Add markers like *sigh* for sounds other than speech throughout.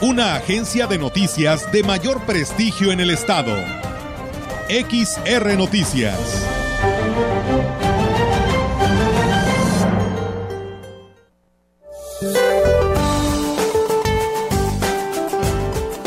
Una agencia de noticias de mayor prestigio en el estado. XR Noticias.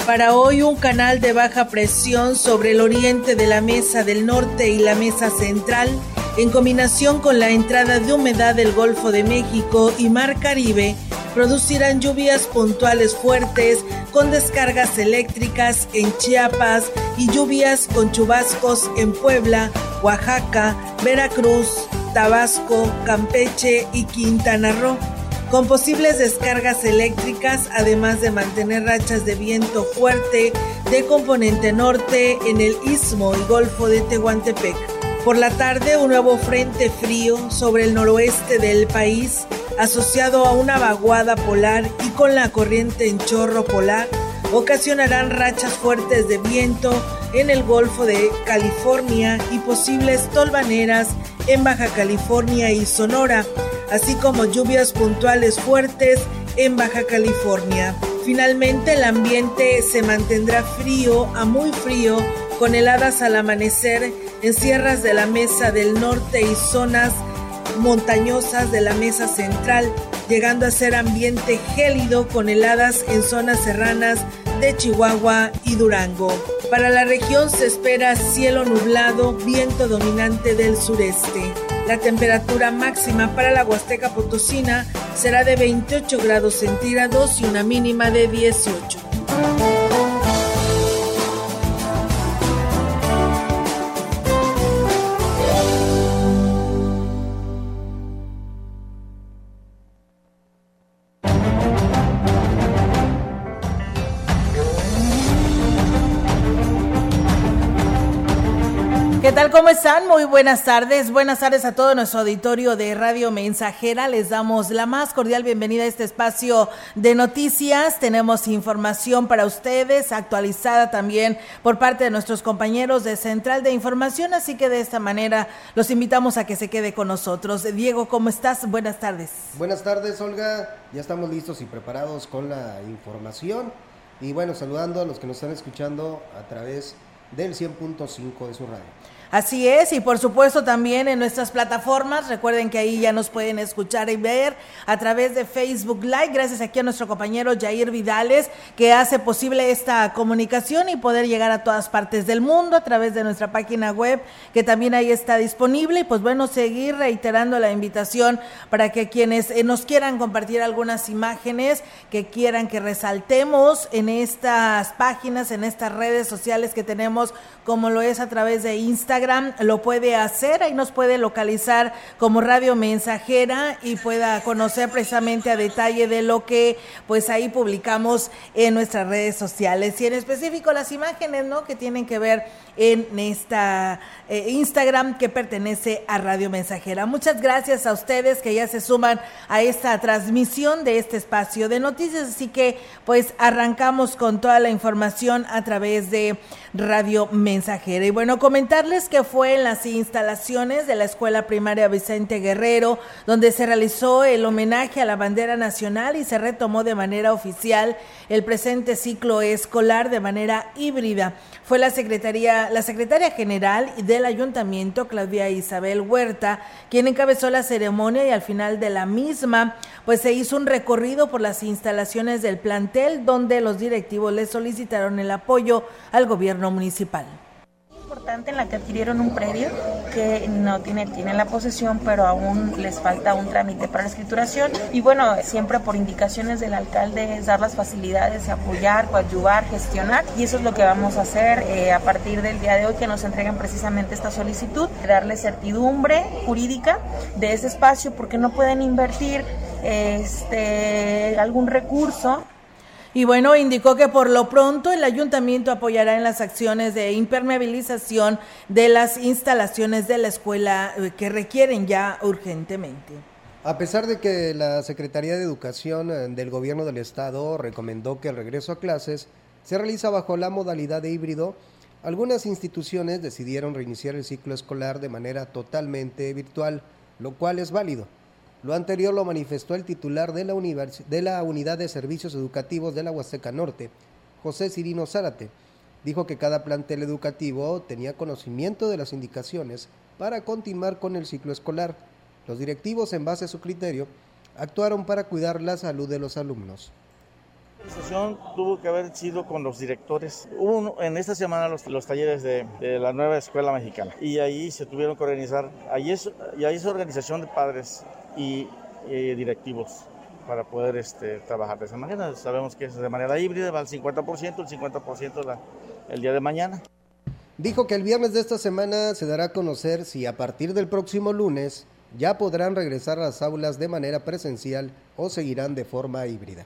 Para hoy un canal de baja presión sobre el oriente de la mesa del norte y la mesa central en combinación con la entrada de humedad del Golfo de México y Mar Caribe, producirán lluvias puntuales fuertes con descargas eléctricas en Chiapas y lluvias con chubascos en Puebla, Oaxaca, Veracruz, Tabasco, Campeche y Quintana Roo, con posibles descargas eléctricas, además de mantener rachas de viento fuerte de componente norte en el istmo y golfo de Tehuantepec. Por la tarde, un nuevo frente frío sobre el noroeste del país, asociado a una vaguada polar y con la corriente en chorro polar, ocasionarán rachas fuertes de viento en el Golfo de California y posibles tolvaneras en Baja California y Sonora, así como lluvias puntuales fuertes en Baja California. Finalmente el ambiente se mantendrá frío a muy frío con heladas al amanecer en sierras de la Mesa del Norte y zonas montañosas de la Mesa Central, llegando a ser ambiente gélido con heladas en zonas serranas de Chihuahua y Durango. Para la región se espera cielo nublado, viento dominante del sureste. La temperatura máxima para la Huasteca Potosina será de 28 grados centígrados y una mínima de 18. Buenas tardes. Buenas tardes a todo nuestro auditorio de Radio Mensajera. Les damos la más cordial bienvenida a este espacio de noticias. Tenemos información para ustedes, actualizada también por parte de nuestros compañeros de Central de Información. Así que de esta manera los invitamos a que se quede con nosotros. Diego, ¿cómo estás? Buenas tardes. Buenas tardes, Olga. Ya estamos listos y preparados con la información. Y bueno, saludando a los que nos están escuchando a través del 100.5 de su radio. Así es, y por supuesto también en nuestras plataformas, recuerden que ahí ya nos pueden escuchar y ver a través de Facebook Live, gracias aquí a nuestro compañero Jair Vidales, que hace posible esta comunicación y poder llegar a todas partes del mundo a través de nuestra página web, que también ahí está disponible, y pues bueno, seguir reiterando la invitación para que quienes eh, nos quieran compartir algunas imágenes, que quieran que resaltemos en estas páginas, en estas redes sociales que tenemos, como lo es a través de Instagram, lo puede hacer, ahí nos puede localizar como radio mensajera y pueda conocer precisamente a detalle de lo que pues ahí publicamos en nuestras redes sociales y en específico las imágenes, ¿no? Que tienen que ver en esta eh, Instagram que pertenece a Radio Mensajera. Muchas gracias a ustedes que ya se suman a esta transmisión de este espacio de noticias, así que pues arrancamos con toda la información a través de Radio Mensajera. Y bueno, comentarles que fue en las instalaciones de la Escuela Primaria Vicente Guerrero, donde se realizó el homenaje a la bandera nacional y se retomó de manera oficial el presente ciclo escolar de manera híbrida. Fue la Secretaría, la Secretaria General del Ayuntamiento, Claudia Isabel Huerta, quien encabezó la ceremonia y al final de la misma, pues se hizo un recorrido por las instalaciones del plantel donde los directivos le solicitaron el apoyo al gobierno municipal importante en la que adquirieron un predio que no tiene, tienen la posesión, pero aún les falta un trámite para la escrituración. Y bueno, siempre por indicaciones del alcalde es dar las facilidades, apoyar, coadyuvar, gestionar. Y eso es lo que vamos a hacer eh, a partir del día de hoy que nos entreguen precisamente esta solicitud, darle certidumbre jurídica de ese espacio porque no pueden invertir este, algún recurso Y bueno, indicó que por lo pronto el ayuntamiento apoyará en las acciones de impermeabilización de las instalaciones de la escuela eh, que requieren ya urgentemente. A pesar de que la Secretaría de Educación eh, del Gobierno del Estado recomendó que el regreso a clases se realiza bajo la modalidad de híbrido, algunas instituciones decidieron reiniciar el ciclo escolar de manera totalmente virtual, lo cual es válido. Lo anterior lo manifestó el titular de la, Unidad de Servicios Educativos de la Huasteca Norte, José Cirino Zárate. Dijo que cada plantel educativo tenía conocimiento de las indicaciones para continuar con el ciclo escolar. Los directivos, en base a su criterio, actuaron para cuidar la salud de los alumnos. La sesión tuvo que haber sido con los directores. Hubo en esta semana los, talleres de, la nueva escuela mexicana y ahí se tuvieron que organizar. Ahí y ahí es organización de padres y directivos para poder este, trabajar de esa manera. Sabemos que es de manera híbrida, va al 50%, el 50% el día de mañana. Dijo que el viernes de esta semana se dará a conocer si a partir del próximo lunes ya podrán regresar a las aulas de manera presencial o seguirán de forma híbrida.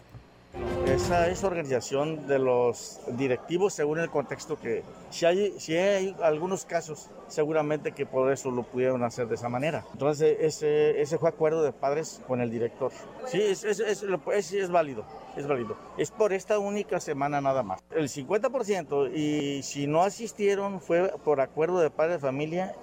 Esa es organización de los directivos según el contexto que, si hay, si hay algunos casos, seguramente que por eso lo pudieron hacer de esa manera. Entonces ese, ese fue acuerdo de padres con el director. Sí, es, es, es, es válido, es válido. Es por esta única semana nada más. El 50% y si no asistieron fue por acuerdo de padres de familia.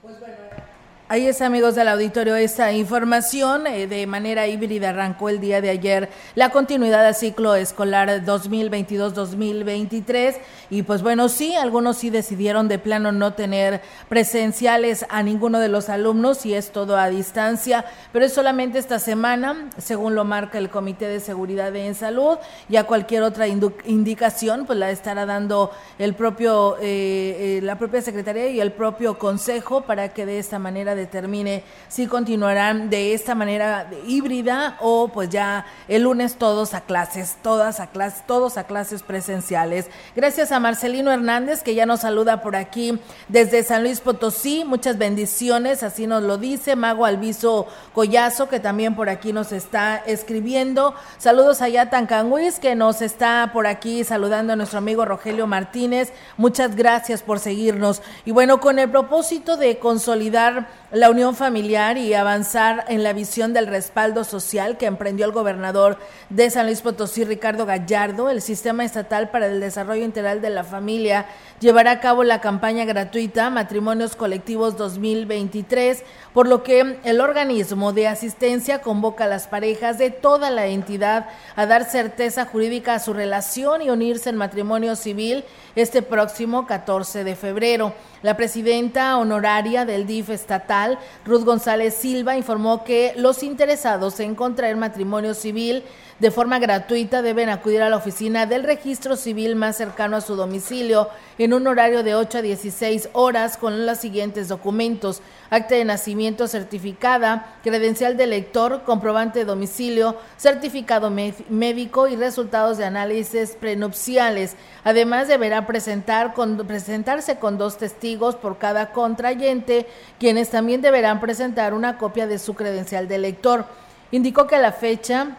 Pues bueno. Ahí es, amigos del auditorio, esta información. Eh, de manera híbrida arrancó el día de ayer la continuidad del ciclo escolar 2022-2023. Y pues bueno, sí, algunos sí decidieron de plano no tener presenciales a ninguno de los alumnos y es todo a distancia, pero es solamente esta semana, según lo marca el Comité de Seguridad en Salud. Ya cualquier otra indicación, pues la estará dando el propio, eh, eh, la propia Secretaría y el propio Consejo para que de esta manera determine si continuarán de esta manera híbrida o pues ya el lunes todos a clases, todas a clases, todos a clases presenciales. Gracias a Marcelino Hernández que ya nos saluda por aquí desde San Luis Potosí. Muchas bendiciones, así nos lo dice Mago Alviso Collazo que también por aquí nos está escribiendo. Saludos a Yatan Canguis que nos está por aquí saludando a nuestro amigo Rogelio Martínez. Muchas gracias por seguirnos. Y bueno, con el propósito de consolidar la unión familiar y avanzar en la visión del respaldo social que emprendió el gobernador de San Luis Potosí, Ricardo Gallardo, el Sistema Estatal para el Desarrollo Integral de la Familia llevará a cabo la campaña gratuita Matrimonios Colectivos 2023, por lo que el organismo de asistencia convoca a las parejas de toda la entidad a dar certeza jurídica a su relación y unirse en matrimonio civil este próximo 14 de febrero. La presidenta honoraria del DIF estatal, Ruth González Silva, informó que los interesados en contraer matrimonio civil de forma gratuita deben acudir a la oficina del registro civil más cercano a su domicilio en un horario de 8 a 16 horas con los siguientes documentos. Acta de nacimiento certificada, credencial de lector, comprobante de domicilio, certificado médico y resultados de análisis prenupciales. Además, deberá presentar con, presentarse con dos testigos por cada contrayente, quienes también deberán presentar una copia de su credencial de lector. Indicó que a la fecha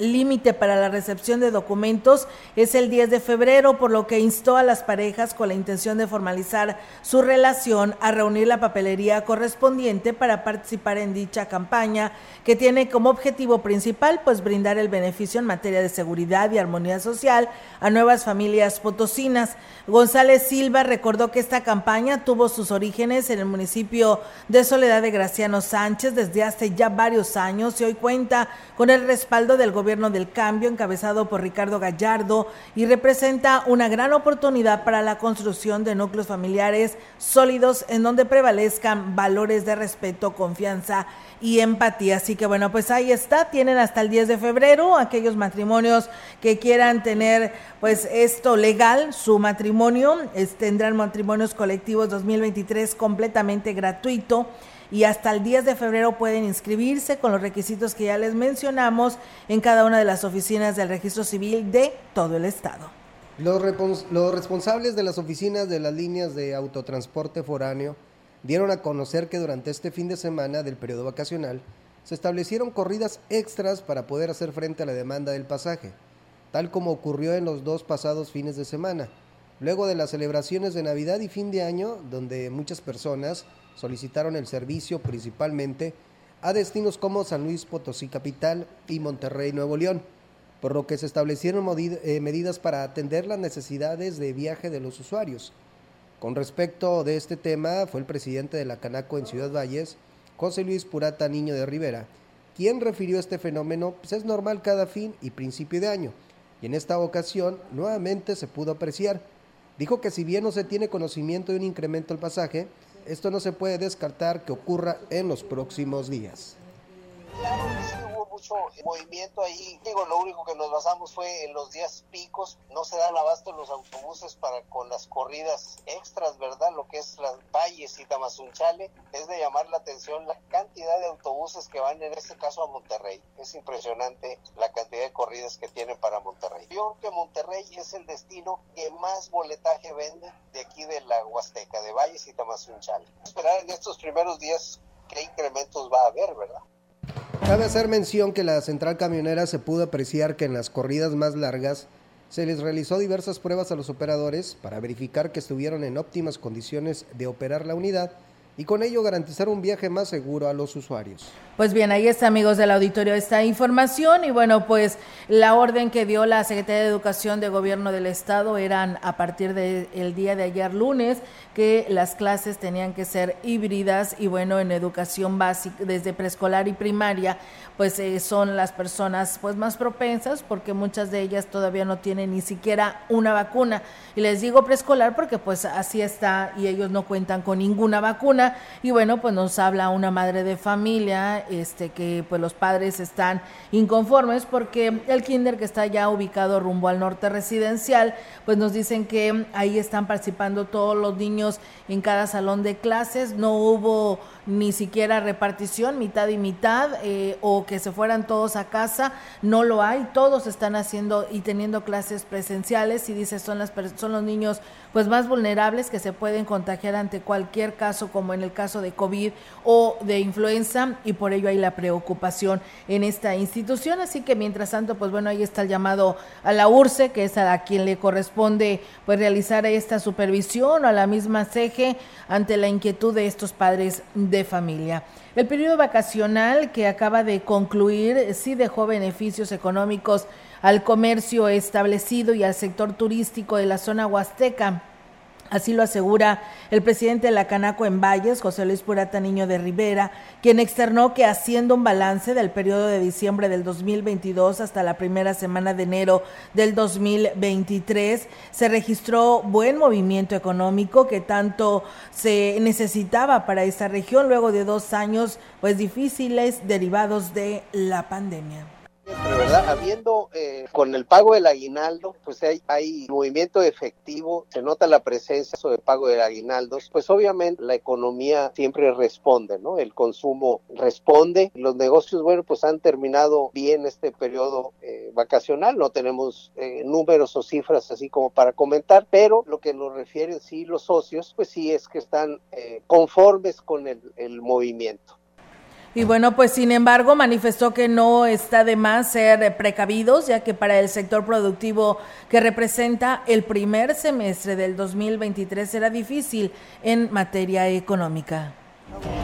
límite para la recepción de documentos es el 10 de febrero, por lo que instó a las parejas con la intención de formalizar su relación a reunir la papelería correspondiente para participar en dicha campaña que tiene como objetivo principal pues brindar el beneficio en materia de seguridad y armonía social a nuevas familias potosinas. González Silva recordó que esta campaña tuvo sus orígenes en el municipio de Soledad de Graciano Sánchez desde hace ya varios años y hoy cuenta con el respaldo del gobierno del cambio encabezado por Ricardo Gallardo y representa una gran oportunidad para la construcción de núcleos familiares sólidos en donde prevalezcan valores de respeto, confianza y empatía. Así que bueno, pues ahí está, tienen hasta el 10 de febrero aquellos matrimonios que quieran tener pues esto legal, su matrimonio, tendrán matrimonios colectivos 2023 completamente gratuito y hasta el 10 de febrero pueden inscribirse con los requisitos que ya les mencionamos en cada una de las oficinas del registro civil de todo el estado. Los, responsables de las oficinas de las líneas de autotransporte foráneo dieron a conocer que durante este fin de semana del periodo vacacional se establecieron corridas extras para poder hacer frente a la demanda del pasaje. tal como ocurrió en los dos pasados fines de semana, luego de las celebraciones de Navidad y fin de año, donde muchas personas solicitaron el servicio principalmente a destinos como San Luis Potosí Capital y Monterrey Nuevo León, por lo que se establecieron eh, medidas para atender las necesidades de viaje de los usuarios. Con respecto de este tema, fue el presidente de la Canaco en Ciudad Valles, José Luis Purata Niño de Rivera, quien refirió este fenómeno, pues es normal cada fin y principio de año, y en esta ocasión nuevamente se pudo apreciar. Dijo que si bien no se tiene conocimiento de un incremento del pasaje, esto no se puede descartar que ocurra en los próximos días mucho movimiento ahí. Digo, lo único que nos basamos fue en los días picos. No se dan abasto los autobuses para con las corridas extras, ¿verdad? Lo que es las valles y Tamazunchale. Es de llamar la atención la cantidad de autobuses que van en este caso a Monterrey. Es impresionante la cantidad de corridas que tienen para Monterrey. Yo creo que Monterrey es el destino que más boletaje vende de aquí de la Huasteca, de Valles y Tamazunchale. Esperar en estos primeros días qué incrementos va a haber, ¿verdad? Cabe hacer mención que la central camionera se pudo apreciar que en las corridas más largas se les realizó diversas pruebas a los operadores para verificar que estuvieron en óptimas condiciones de operar la unidad y con ello garantizar un viaje más seguro a los usuarios. Pues bien, ahí está, amigos del auditorio, esta información y bueno, pues la orden que dio la Secretaría de Educación de Gobierno del Estado eran a partir del día de ayer lunes que las clases tenían que ser híbridas y bueno, en educación básica, desde preescolar y primaria, pues eh, son las personas pues más propensas porque muchas de ellas todavía no tienen ni siquiera una vacuna. Y les digo preescolar porque pues así está y ellos no cuentan con ninguna vacuna y bueno, pues nos habla una madre de familia este que pues los padres están inconformes porque el kinder que está ya ubicado rumbo al norte residencial, pues nos dicen que ahí están participando todos los niños en cada salón de clases, no hubo ni siquiera repartición, mitad y mitad, eh, o que se fueran todos a casa, no lo hay, todos están haciendo y teniendo clases presenciales y dice son, las, son los niños pues más vulnerables que se pueden contagiar ante cualquier caso, como en el caso de COVID o de influenza, y por ello hay la preocupación en esta institución. Así que mientras tanto, pues bueno, ahí está el llamado a la URSE, que es a quien le corresponde pues realizar esta supervisión, o a la misma CEGE, ante la inquietud de estos padres de familia. El periodo vacacional que acaba de concluir sí dejó beneficios económicos al comercio establecido y al sector turístico de la zona huasteca. Así lo asegura el presidente de la Canaco en Valles, José Luis Purata Niño de Rivera, quien externó que haciendo un balance del periodo de diciembre del 2022 hasta la primera semana de enero del 2023, se registró buen movimiento económico que tanto se necesitaba para esta región luego de dos años pues difíciles derivados de la pandemia. ¿Verdad? Habiendo eh, con el pago del aguinaldo, pues hay, hay movimiento efectivo, se nota la presencia de pago del aguinaldo, pues obviamente la economía siempre responde, ¿no? El consumo responde, los negocios, bueno, pues han terminado bien este periodo eh, vacacional, no tenemos eh, números o cifras así como para comentar, pero lo que nos refieren sí los socios, pues sí es que están conformes con el, el movimiento. Y bueno, pues sin embargo manifestó que no está de más ser precavidos, ya que para el sector productivo que representa el primer semestre del 2023 será difícil en materia económica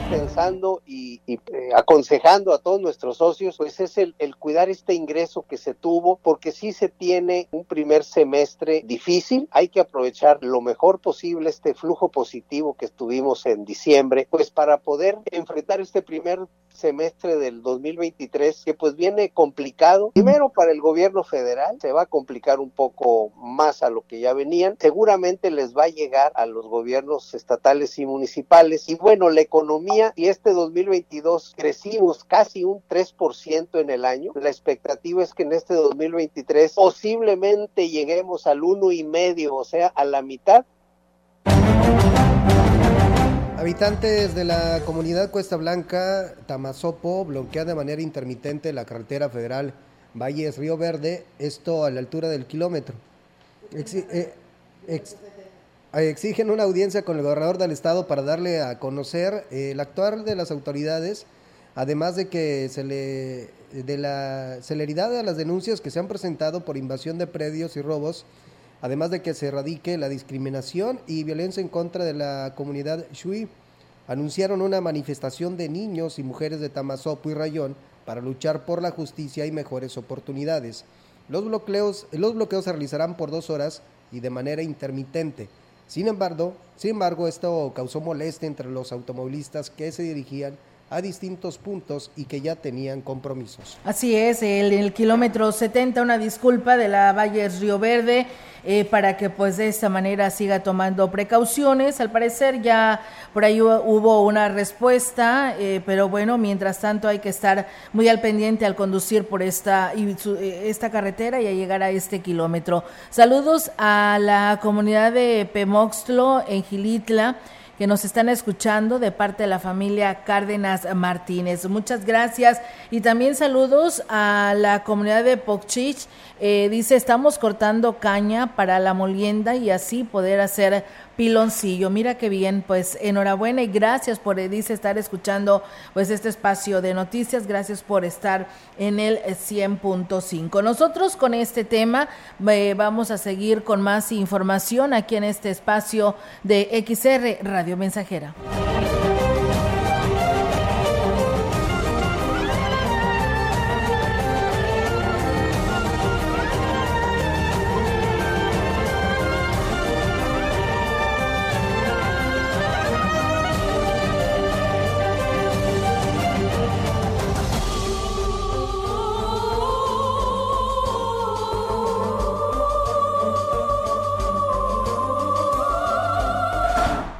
pensando y, eh, aconsejando a todos nuestros socios, pues es el, cuidar este ingreso que se tuvo, porque si se tiene un primer semestre difícil, hay que aprovechar lo mejor posible este flujo positivo que estuvimos en diciembre, pues para poder enfrentar este primer semestre del 2023 que pues viene complicado. Primero para el gobierno federal se va a complicar un poco más a lo que ya venían. Seguramente les va a llegar a los gobiernos estatales y municipales. Y bueno, la economía, y este 2022 crecimos casi un 3% en el año, la expectativa es que en este 2023 posiblemente lleguemos al uno y medio, o sea, a la mitad Habitantes de la comunidad Cuesta Blanca, Tamazopo, bloquean de manera intermitente la carretera federal Valles Río Verde, esto a la altura del kilómetro. Eh, exigen una audiencia con el gobernador del estado para darle a conocer el actuar de las autoridades además de que se le de la celeridad de las denuncias que se han presentado por invasión de predios y robos, además de que se erradique la discriminación y violencia en contra de la comunidad Shui. Anunciaron una manifestación de niños y mujeres de Tamazopo y Rayón para luchar por la justicia y mejores oportunidades. Los bloqueos, los bloqueos se realizarán por dos horas y de manera intermitente. Sin embargo, sin embargo, esto causó molestia entre los automovilistas que se dirigían a distintos puntos y que ya tenían compromisos. Así es, el, kilómetro 70, una disculpa de la Valle Río Verde eh, para que pues de esta manera siga tomando precauciones. Al parecer ya por ahí hubo una respuesta, eh, pero bueno, mientras tanto hay que estar muy al pendiente al conducir por esta, eh, esta carretera y a llegar a este kilómetro. Saludos a la comunidad de Pemoxtlo en Gilitla que nos están escuchando de parte de la familia Cárdenas Martínez. Muchas gracias y también saludos a la comunidad de Pochich. Eh, dice, estamos cortando caña para la molienda y así poder hacer piloncillo. Mira qué bien, pues enhorabuena y gracias por, eh, dice, estar escuchando pues este espacio de noticias. Gracias por estar en el 100.5. Nosotros con este tema eh, vamos a seguir con más información aquí en este espacio de XR Radio Mensajera.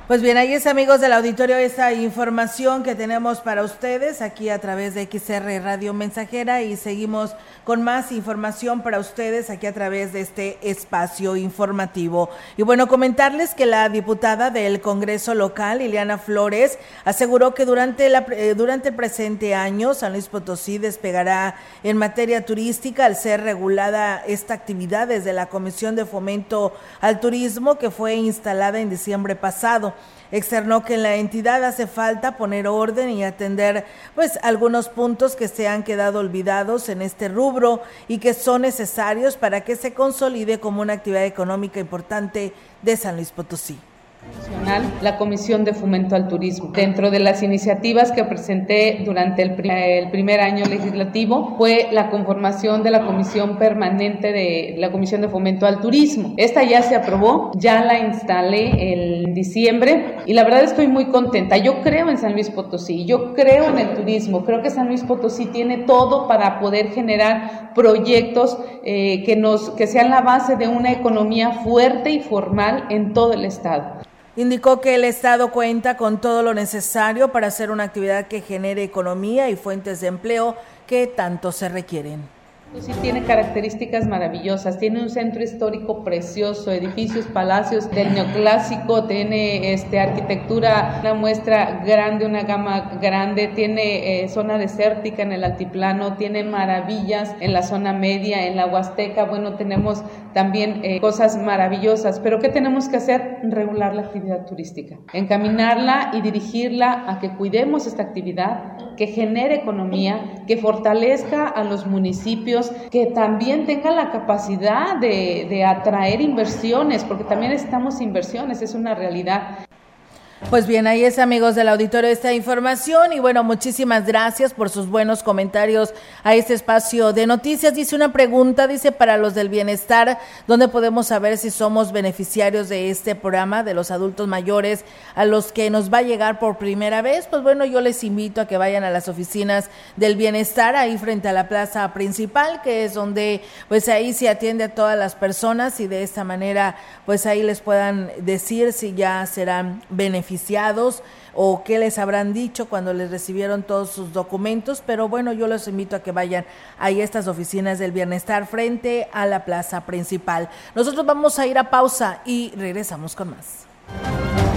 Pues bien, ahí es amigos del auditorio esta información que tenemos para ustedes aquí a través de XR Radio Mensajera y seguimos con más información para ustedes aquí a través de este espacio informativo. Y bueno, comentarles que la diputada del Congreso local, Liliana Flores, aseguró que durante, la, eh, durante el presente año San Luis Potosí despegará en materia turística al ser regulada esta actividad desde la Comisión de Fomento al Turismo que fue instalada en diciembre pasado. Externó que en la entidad hace falta poner orden y atender pues algunos puntos que se han quedado olvidados en este rubro y que son necesarios para que se consolide como una actividad económica importante de San Luis Potosí la Comisión de Fomento al Turismo. Dentro de las iniciativas que presenté durante el, primer año legislativo fue la conformación de la Comisión Permanente de la Comisión de Fomento al Turismo. Esta ya se aprobó, ya la instalé en diciembre y la verdad estoy muy contenta. Yo creo en San Luis Potosí, yo creo en el turismo, creo que San Luis Potosí tiene todo para poder generar proyectos eh, que, nos, que sean la base de una economía fuerte y formal en todo el estado. Indicó que el Estado cuenta con todo lo necesario para hacer una actividad que genere economía y fuentes de empleo que tanto se requieren. Sí, tiene características maravillosas, tiene un centro histórico precioso, edificios, palacios del neoclásico, tiene este, arquitectura, una muestra grande, una gama grande, tiene eh, zona desértica en el altiplano, tiene maravillas en la zona media, en la Huasteca, bueno, tenemos también eh, cosas maravillosas, pero ¿qué tenemos que hacer? Regular la actividad turística, encaminarla y dirigirla a que cuidemos esta actividad, que genere economía, que fortalezca a los municipios, que también tengan la capacidad de, de atraer inversiones, porque también necesitamos inversiones, es una realidad. Pues bien, ahí es amigos del auditorio esta información y bueno, muchísimas gracias por sus buenos comentarios a este espacio de noticias. Dice una pregunta, dice para los del bienestar, ¿dónde podemos saber si somos beneficiarios de este programa de los adultos mayores a los que nos va a llegar por primera vez? Pues bueno, yo les invito a que vayan a las oficinas del bienestar ahí frente a la plaza principal, que es donde pues ahí se atiende a todas las personas y de esta manera pues ahí les puedan decir si ya serán beneficiarios o qué les habrán dicho cuando les recibieron todos sus documentos, pero bueno, yo los invito a que vayan a estas oficinas del bienestar frente a la plaza principal. Nosotros vamos a ir a pausa y regresamos con más.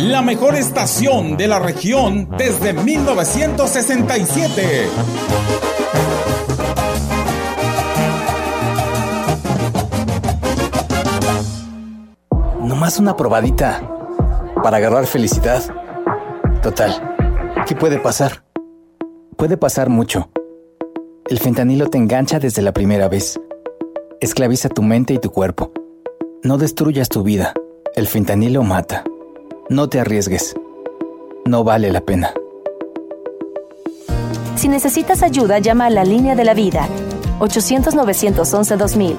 La mejor estación de la región desde 1967. Nomás una probadita para agarrar felicidad. Total, ¿qué puede pasar? Puede pasar mucho. El fentanilo te engancha desde la primera vez. Esclaviza tu mente y tu cuerpo. No destruyas tu vida. El fentanilo mata. No te arriesgues. No vale la pena. Si necesitas ayuda, llama a la línea de la vida. 800-911-2000.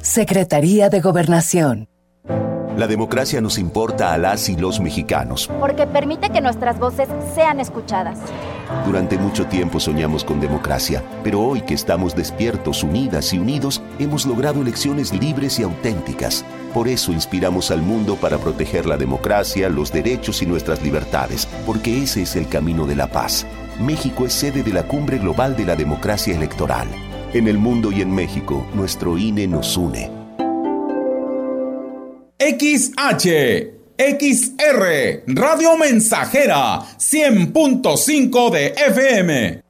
Secretaría de Gobernación. La democracia nos importa a las y los mexicanos. Porque permite que nuestras voces sean escuchadas. Durante mucho tiempo soñamos con democracia, pero hoy que estamos despiertos, unidas y unidos, hemos logrado elecciones libres y auténticas. Por eso inspiramos al mundo para proteger la democracia, los derechos y nuestras libertades, porque ese es el camino de la paz. México es sede de la Cumbre Global de la Democracia Electoral. En el mundo y en México, nuestro INE nos une. XH, XR, Radio Mensajera, 100.5 de FM.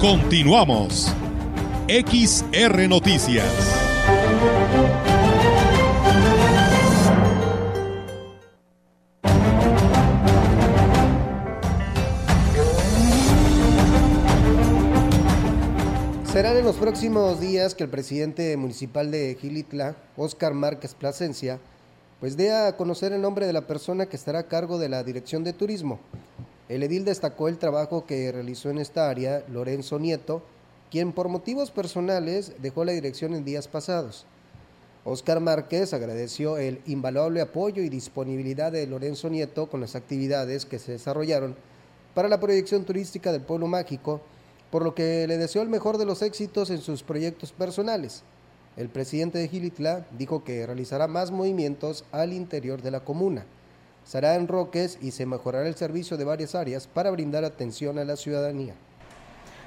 Continuamos. XR Noticias. Serán en los próximos días que el presidente municipal de Gilitla, Óscar Márquez Plasencia, pues dé a conocer el nombre de la persona que estará a cargo de la dirección de turismo. El edil destacó el trabajo que realizó en esta área Lorenzo Nieto, quien por motivos personales dejó la dirección en días pasados. Óscar Márquez agradeció el invaluable apoyo y disponibilidad de Lorenzo Nieto con las actividades que se desarrollaron para la proyección turística del pueblo mágico, por lo que le deseó el mejor de los éxitos en sus proyectos personales. El presidente de Gilitla dijo que realizará más movimientos al interior de la comuna. Será en Roques y se mejorará el servicio de varias áreas para brindar atención a la ciudadanía.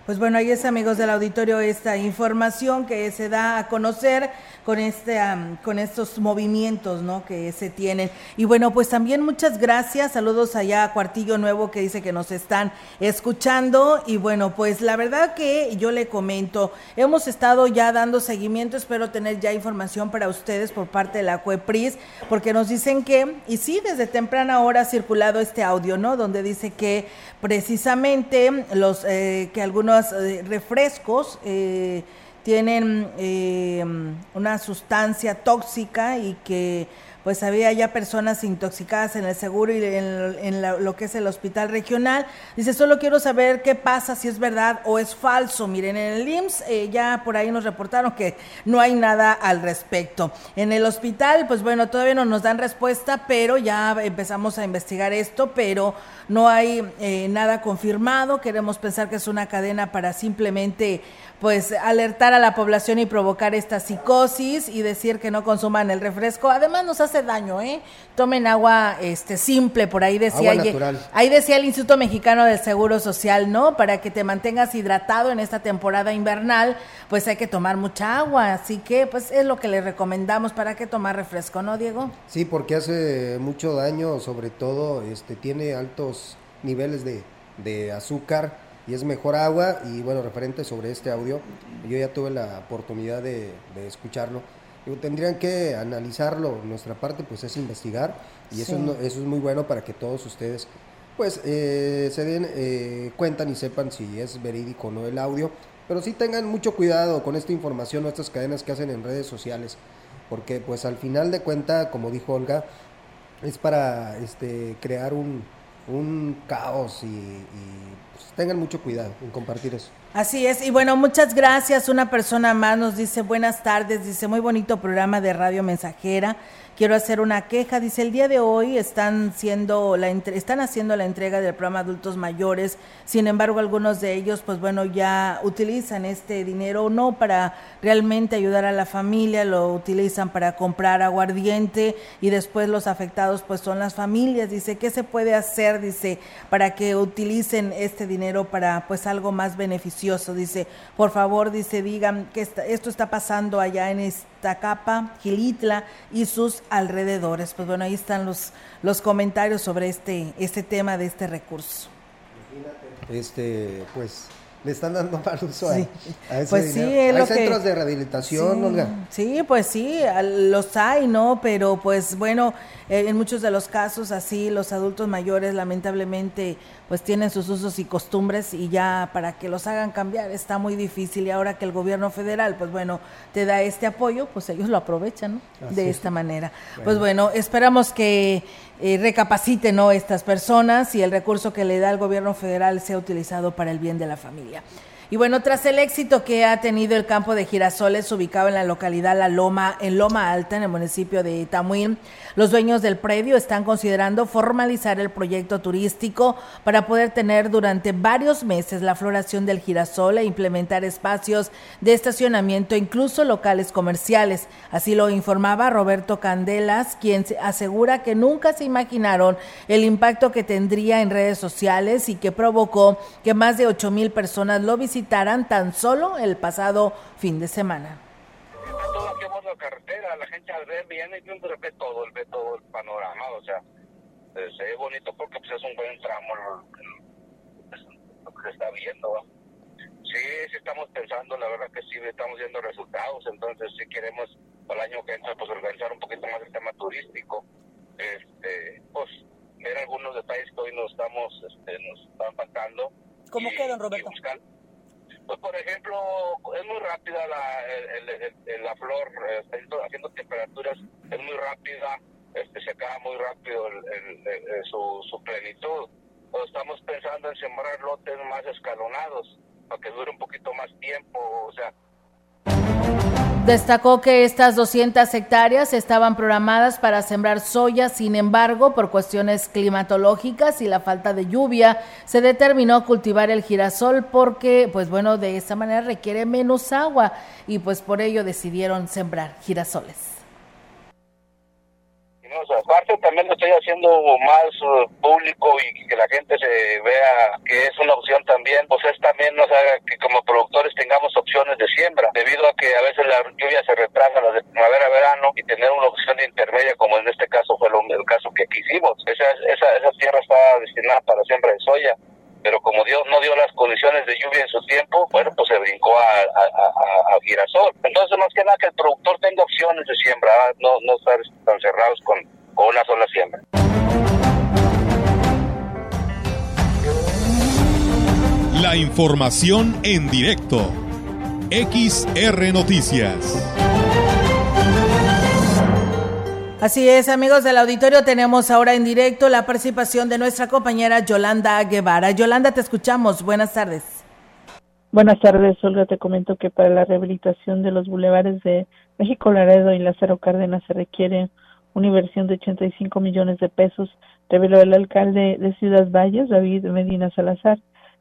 Pues bueno, ahí es amigos del auditorio esta información que se da a conocer con este con estos movimientos, ¿no? que se tienen. Y bueno, pues también muchas gracias. Saludos allá a Cuartillo Nuevo que dice que nos están escuchando y bueno, pues la verdad que yo le comento, hemos estado ya dando seguimiento, espero tener ya información para ustedes por parte de la CUEPRIS, porque nos dicen que y sí desde temprana hora ha circulado este audio, ¿no? Donde dice que precisamente los eh, que algunos eh, refrescos eh, tienen una sustancia tóxica y que pues había ya personas intoxicadas en el seguro y en, lo que es el hospital regional. Dice, solo quiero saber qué pasa, si es verdad o es falso. Miren, en el IMSS ya por ahí nos reportaron que no hay nada al respecto. En el hospital, pues bueno, todavía no nos dan respuesta, pero ya empezamos a investigar esto, pero no hay eh, nada confirmado, queremos pensar que es una cadena para simplemente pues alertar a la población y provocar esta psicosis y decir que no consuman el refresco. Además nos hace daño, ¿eh? Tomen agua este simple, por ahí decía ahí decía el Instituto Mexicano del Seguro Social, ¿no? Para que te mantengas hidratado en esta temporada invernal, pues hay que tomar mucha agua, así que pues es lo que le recomendamos para que tomar refresco, ¿no, Diego? Sí, porque hace mucho daño, sobre todo este tiene altos niveles de, de azúcar y es mejor agua. Y bueno, referente sobre este audio, yo ya tuve la oportunidad de, escucharlo. tendrían que analizarlo. Nuestra parte pues es investigar y eso, eso es muy bueno para que todos ustedes pues eh, se den eh, cuenta y sepan si es verídico o no el audio. Pero sí tengan mucho cuidado con esta información o estas cadenas que hacen en redes sociales. Porque pues al final de cuenta, como dijo Olga, es para este, crear un, un caos y, pues, tengan mucho cuidado en compartir eso. Así es, y bueno, muchas gracias. Una persona más nos dice buenas tardes, dice muy bonito programa de Radio Mensajera quiero hacer una queja. Dice, el día de hoy están, la están haciendo la entrega del programa Adultos Mayores, sin embargo algunos de ellos, pues bueno, ya utilizan este dinero no para realmente ayudar a la familia, lo utilizan para comprar aguardiente y después los afectados pues son las familias. Dice, ¿qué se puede hacer? Dice, para que utilicen este dinero para pues algo más beneficioso. Dice, por favor, dice, digan que esto está pasando allá en Iztacapa, Gilitla y sus alrededores. Pues bueno, ahí están los, los comentarios sobre este, este tema de este recurso. Este, pues le están dando mal uso a, ese pues sí, Hay centros de rehabilitación, sí, Sí, pues sí, los hay, ¿no? Pero pues bueno, eh, en muchos de los casos así los adultos mayores lamentablemente pues tienen sus usos y costumbres y ya para que los hagan cambiar está muy difícil. Y ahora que el gobierno federal pues bueno te da este apoyo pues ellos lo aprovechan ¿no? de esta manera. Pues bueno esperamos que eh, recapaciten ¿no? estas personas y el recurso que le da el gobierno federal sea utilizado para el bien de la familia y bueno, tras el éxito que ha tenido el campo de girasoles ubicado en la localidad La Loma, en Loma Alta, en el municipio de Tamuín, los dueños del predio están considerando formalizar el proyecto turístico para poder tener durante varios meses la floración del girasol e implementar espacios de estacionamiento, incluso locales comerciales. Así lo informaba Roberto Candelas, quien asegura que nunca se imaginaron el impacto que tendría en redes sociales y que provocó que más de 8 mil personas lo visitaran visitaran tan solo el pasado fin de semana. Todo aquí la carretera, la gente al ver viene y ve todo, ve todo el panorama, o sea, se ve bonito porque pues, es un buen tramo lo, que se está viendo. Sí, sí estamos pensando, la verdad que sí estamos viendo resultados, entonces si queremos para el año que entra pues organizar un poquito más el tema turístico, este, pues ver algunos detalles que hoy nos estamos, este, nos están faltando. ¿Cómo quedan, Roberto? Pues, por ejemplo, es muy rápida la, la flor, eh, haciendo temperaturas, es muy rápida, este, se acaba muy rápido su, su plenitud. estamos pensando en sembrar lotes más escalonados para que dure un poquito más tiempo, o sea, Destacó que estas 200 hectáreas estaban programadas para sembrar soya, sin embargo, por cuestiones climatológicas y la falta de lluvia, se determinó cultivar el girasol porque, pues bueno, de esa manera requiere menos agua y pues por ello decidieron sembrar girasoles aparte también lo estoy haciendo más uh, público y que la gente se vea que es una opción también, pues es también nos haga que como productores tengamos opciones de siembra, debido a que a veces la lluvia se retrasa las de primavera-verano y tener una opción intermedia como en este caso fue el caso que aquí hicimos. Esa, esa, esa tierra estaba destinada para siembra de soya pero como Dios no dio las condiciones de lluvia en su tiempo, bueno, pues se brincó a, girasol. Entonces, más que nada que el productor tenga opciones de siembra, no, no estar tan cerrados con, con una sola siembra. La información en directo. XR Noticias. Así es, amigos del auditorio, tenemos ahora en directo la participación de nuestra compañera Yolanda Guevara. Yolanda, te escuchamos. Buenas tardes. Buenas tardes, Olga. Te comento que para la rehabilitación de los bulevares de México Laredo y Lázaro Cárdenas se requiere una inversión de 85 millones de pesos, reveló el alcalde de Ciudad Valles, David Medina Salazar.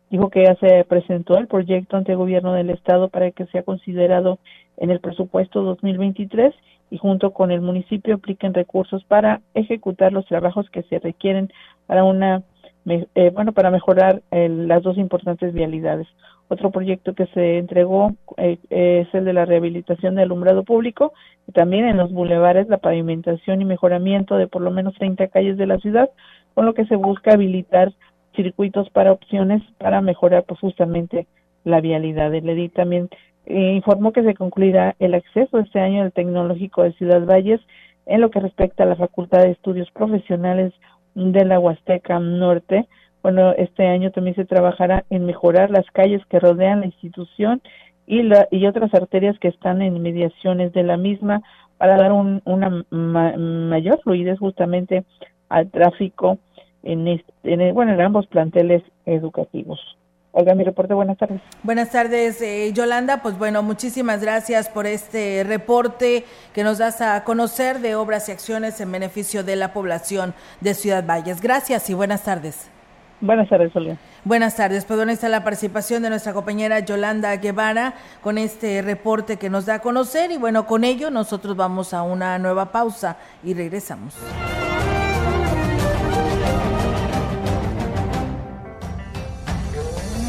Dijo que ya se presentó el proyecto ante el gobierno del estado para que sea considerado en el presupuesto 2023 y junto con el municipio apliquen recursos para ejecutar los trabajos que se requieren para una eh, bueno para mejorar las dos importantes vialidades. Otro proyecto que se entregó eh, es el de la rehabilitación de alumbrado público y también en los bulevares la pavimentación y mejoramiento de por lo menos 30 calles de la ciudad, con lo que se busca habilitar circuitos para opciones para mejorar pues, justamente la vialidad. El EDI también eh, informó que se concluirá el acceso este año al Tecnológico de Ciudad Valles en lo que respecta a la Facultad de Estudios Profesionales de la Huasteca Norte, bueno, este año también se trabajará en mejorar las calles que rodean la institución y, la, y otras arterias que están en inmediaciones de la misma para dar una mayor fluidez justamente al tráfico en, bueno, en ambos planteles educativos. Oiga, mi reporte, buenas tardes. Buenas tardes, eh, Yolanda. Pues bueno, muchísimas gracias por este reporte que nos das a conocer de obras y acciones en beneficio de la población de Ciudad Valles. Gracias y buenas tardes. Buenas tardes, Solia. Buenas tardes. Pues bueno, está la participación de nuestra compañera Yolanda Guevara con este reporte que nos da a conocer y bueno, con ello nosotros vamos a una nueva pausa y regresamos.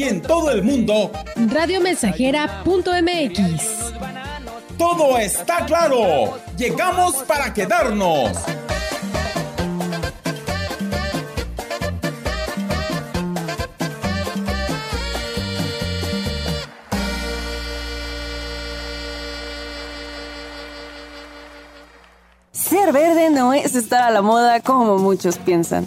y en todo el mundo radiomensajera.mx. Todo está claro. Llegamos para quedarnos. Ser verde no es estar a la moda como muchos piensan.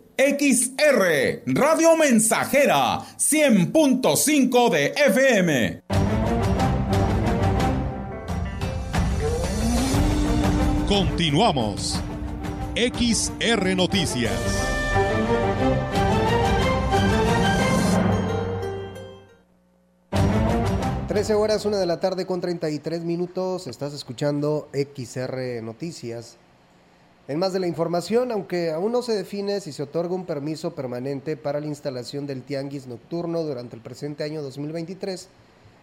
XR, Radio Mensajera, 100.5 de FM. Continuamos. XR Noticias. Trece horas, una de la tarde con 33 minutos. Estás escuchando XR Noticias. En más de la información, aunque aún no se define si se otorga un permiso permanente para la instalación del tianguis nocturno durante el presente año 2023,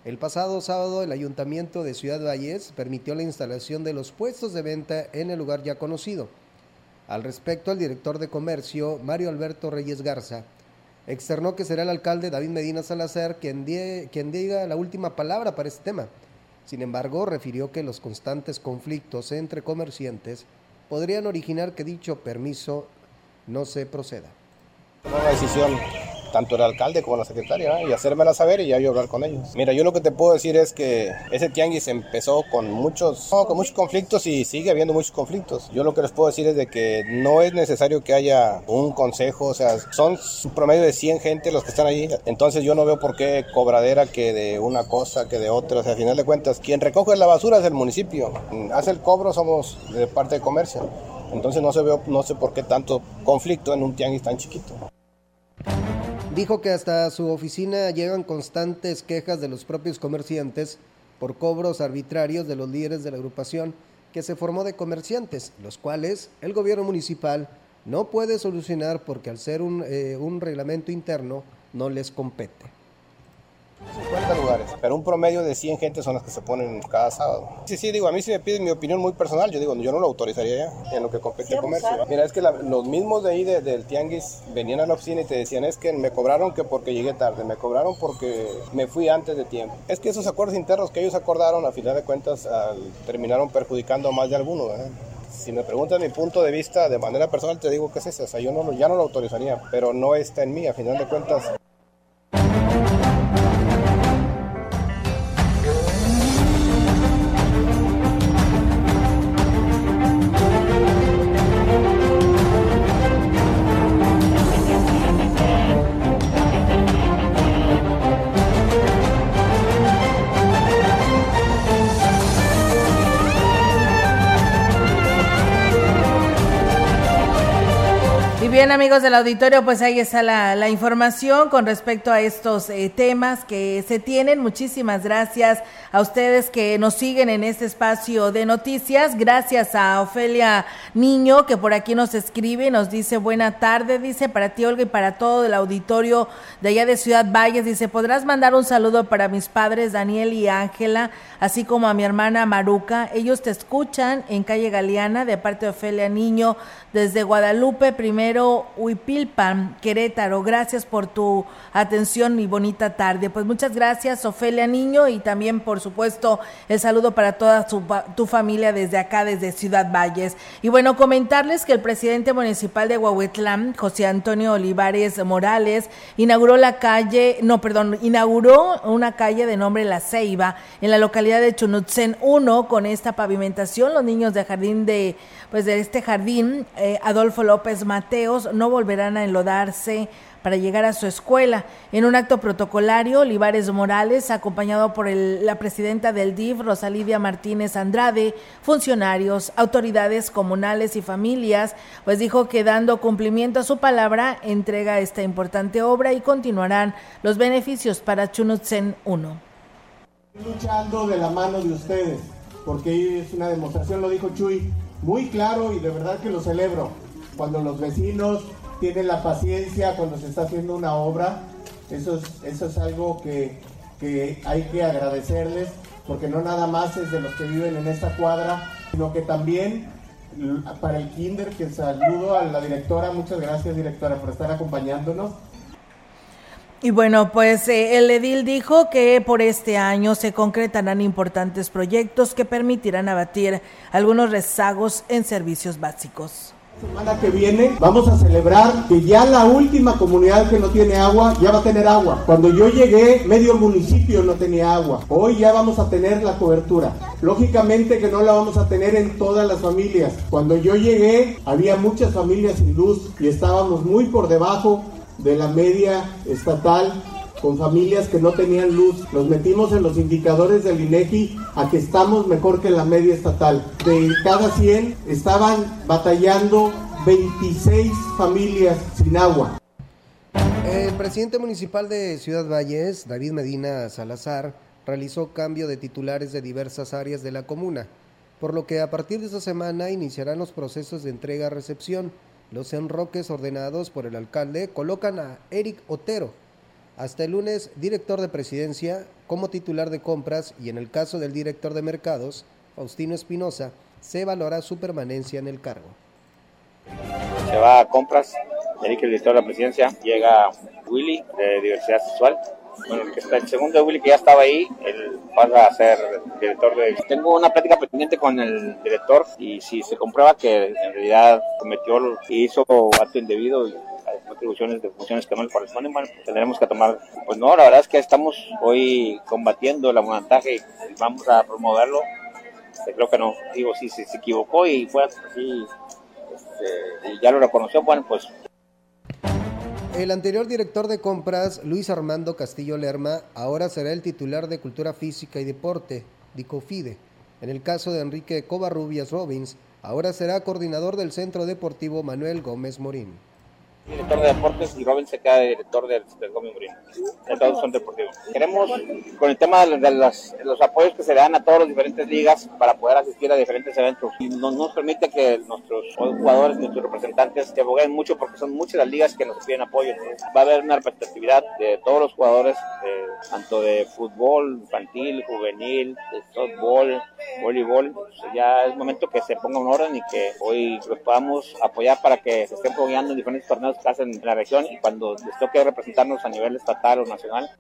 el pasado sábado el Ayuntamiento de Ciudad Valles permitió la instalación de los puestos de venta en el lugar ya conocido. Al respecto, el director de comercio, Mario Alberto Reyes Garza, externó que será el alcalde David Medina Salazar quien, quien diga la última palabra para este tema. Sin embargo, refirió que los constantes conflictos entre comerciantes podrían originar que dicho permiso no se proceda. Tanto el alcalde como la secretaria, y hacérmela saber y ya yo hablar con ellos. Mira, yo lo que te puedo decir es que ese tianguis empezó con muchos, con muchos conflictos y sigue habiendo muchos conflictos. Yo lo que les puedo decir es de que no es necesario que haya un consejo, o sea, son su promedio de 100 gente los que están allí, entonces yo no veo por qué cobradera que de una cosa, que de otra, o sea, al final de cuentas, quien recoge la basura es el municipio, hace el cobro somos de parte de comercio. Entonces no se veo, no sé por qué tanto conflicto en un tianguis tan chiquito. Dijo que hasta su oficina llegan constantes quejas de los propios comerciantes por cobros arbitrarios de los líderes de la agrupación que se formó de comerciantes, los cuales el gobierno municipal no puede solucionar porque al ser un, eh, reglamento interno no les compete. 50 lugares. pero un promedio de 100 gente son las que se ponen cada sábado. Sí, sí, digo, a mí si me piden mi opinión muy personal, yo digo, yo no lo autorizaría ya en lo que compete el comercio. Mira, es que los mismos de ahí del tianguis venían a la oficina y te decían, es que me cobraron que porque llegué tarde, me cobraron porque me fui antes de tiempo. Es que esos acuerdos internos que ellos acordaron, a final de cuentas, terminaron perjudicando a más de algunos. Si me preguntan mi punto de vista de manera personal, te digo que es ese. O sea, yo no, ya no lo autorizaría, pero no está en mí. A final de cuentas, bien, amigos del auditorio, pues ahí está la, información con respecto a estos eh, temas que se tienen. Muchísimas gracias a ustedes que nos siguen en este espacio de noticias. Gracias a Ofelia Niño, que por aquí nos escribe y nos dice buena tarde, dice para ti, Olga, y para todo el auditorio de allá de Ciudad Valles. Dice, podrás mandar un saludo para mis padres, Daniel y Ángela, así como a mi hermana Maruca. Ellos te escuchan en calle Galeana de parte de Ofelia Niño desde Guadalupe, primero Huipilpan, Querétaro. Gracias por tu atención y bonita tarde. Pues muchas gracias, Ofelia Niño, y también, por supuesto, el saludo para toda tu familia desde acá, desde Ciudad Valles. Y bueno, comentarles que el presidente municipal de Huahuetlán, José Antonio Olivares Morales, inauguró la calle, no, perdón, inauguró una calle de nombre La Ceiba en la localidad de Chunutzen 1 con esta pavimentación. Los niños de jardín de pues de este jardín, eh, Adolfo López Mateos, no volverán a enlodarse para llegar a su escuela. En un acto protocolario, Olivares Morales, acompañado por la presidenta del DIF, Rosalidia Martínez Andrade, funcionarios, autoridades comunales y familias, pues dijo que dando cumplimiento a su palabra, entrega esta importante obra y continuarán los beneficios para Chunutzen 1. Luchando de la mano de ustedes, porque es una demostración, lo dijo Chuy, muy claro y de verdad que lo celebro. Cuando los vecinos tienen la paciencia, cuando se está haciendo una obra, eso es, eso es algo que, que hay que agradecerles, porque no nada más es de los que viven en esta cuadra, sino que también para el kinder, que saludo a la directora, muchas gracias directora por estar acompañándonos y bueno, pues eh, el edil dijo que por este año se concretarán importantes proyectos que permitirán abatir algunos rezagos en servicios básicos. Semana que viene vamos a celebrar que ya la última comunidad que no tiene agua ya va a tener agua. Cuando yo llegué, medio municipio no tenía agua. Hoy ya vamos a tener la cobertura. Lógicamente que no la vamos a tener en todas las familias. Cuando yo llegué, había muchas familias sin luz y estábamos muy por debajo de la media estatal con familias que no tenían luz. Nos metimos en los indicadores del INEGI a que estamos mejor que la media estatal. De cada 100 estaban batallando 26 familias sin agua. El presidente municipal de Ciudad Valles, David Medina Salazar, realizó cambio de titulares de diversas áreas de la comuna, por lo que a partir de esta semana iniciarán los procesos de entrega-recepción los enroques ordenados por el alcalde colocan a Eric Otero, hasta el lunes director de presidencia, como titular de compras y en el caso del director de mercados, Faustino Espinosa, se valora su permanencia en el cargo. Se va a compras, Eric el director de la presidencia, llega Willy de diversidad sexual, bueno, el, que está, el segundo Willy que ya estaba ahí, él pasa a ser director de... Tengo una plática pendiente con el director y si se comprueba que en realidad cometió y hizo acto indebido y atribuciones de funciones que no le corresponden, bueno, pues tendremos que tomar, pues no, la verdad es que estamos hoy combatiendo el montaje y vamos a promoverlo. Este, creo que no, digo, si se equivocó y fue así, este, ya lo reconoció, bueno, pues el anterior director de compras, Luis Armando Castillo Lerma, ahora será el titular de Cultura Física y Deporte, DICOFIDE. En el caso de Enrique Covarrubias Robbins, ahora será coordinador del Centro Deportivo Manuel Gómez Morín. Director de deportes y Robin se queda director del, del Gómez Morín, de son deportivo. Queremos, con el tema de, los, apoyos que se le dan a todas las diferentes ligas para poder asistir a diferentes eventos, y nos, nos permite que nuestros jugadores, nuestros representantes se aboguen mucho porque son muchas las ligas que nos piden apoyo. va a haber una representatividad de todos los jugadores, tanto de fútbol, infantil, juvenil, de softball, voleibol. ya es momento que se ponga un orden y que hoy los podamos apoyar para que se estén apoyando en diferentes torneos hacen en la región y cuando les toque representarnos a nivel estatal o nacional.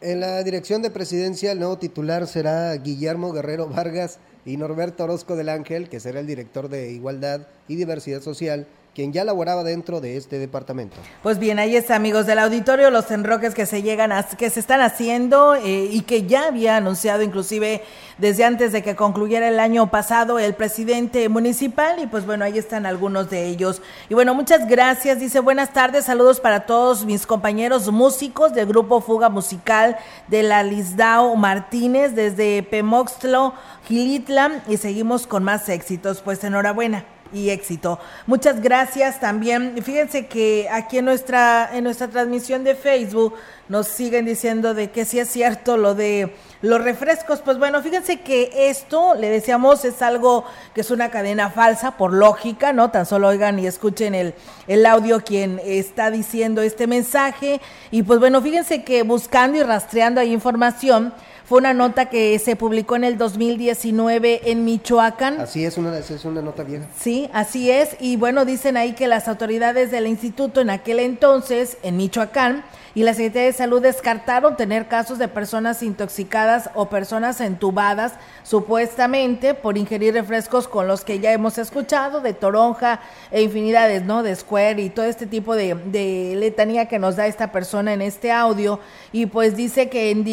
En la dirección de presidencia, el nuevo titular será Guillermo Guerrero Vargas y Norberto Orozco del Ángel, que será el director de Igualdad y Diversidad Social quien ya laboraba dentro de este departamento. Pues bien, ahí está, amigos del auditorio, los enroques que se llegan a, que se están haciendo eh, y que ya había anunciado inclusive desde antes de que concluyera el año pasado el presidente municipal y pues bueno, ahí están algunos de ellos. Y bueno, muchas gracias, dice buenas tardes, saludos para todos mis compañeros músicos del grupo Fuga Musical de la Lisdao Martínez desde Pemoxtlo, Gilitla y seguimos con más éxitos, pues enhorabuena y éxito. Muchas gracias también. Fíjense que aquí en nuestra, en nuestra transmisión de Facebook nos siguen diciendo de que sí es cierto lo de los refrescos. Pues bueno, fíjense que esto, le decíamos, es algo que es una cadena falsa, por lógica, ¿no? Tan solo oigan y escuchen el, el audio quien está diciendo este mensaje. Y pues bueno, fíjense que buscando y rastreando ahí información, fue una nota que se publicó en el 2019 en Michoacán. Así es, una, es una nota vieja. Sí, así es. Y bueno, dicen ahí que las autoridades del instituto en aquel entonces, en Michoacán, y la Secretaría de Salud descartaron tener casos de personas intoxicadas o personas entubadas supuestamente por ingerir refrescos con los que ya hemos escuchado, de toronja e infinidades, ¿no? De square y todo este tipo de, letanía que nos da esta persona en este audio. Y pues dice que en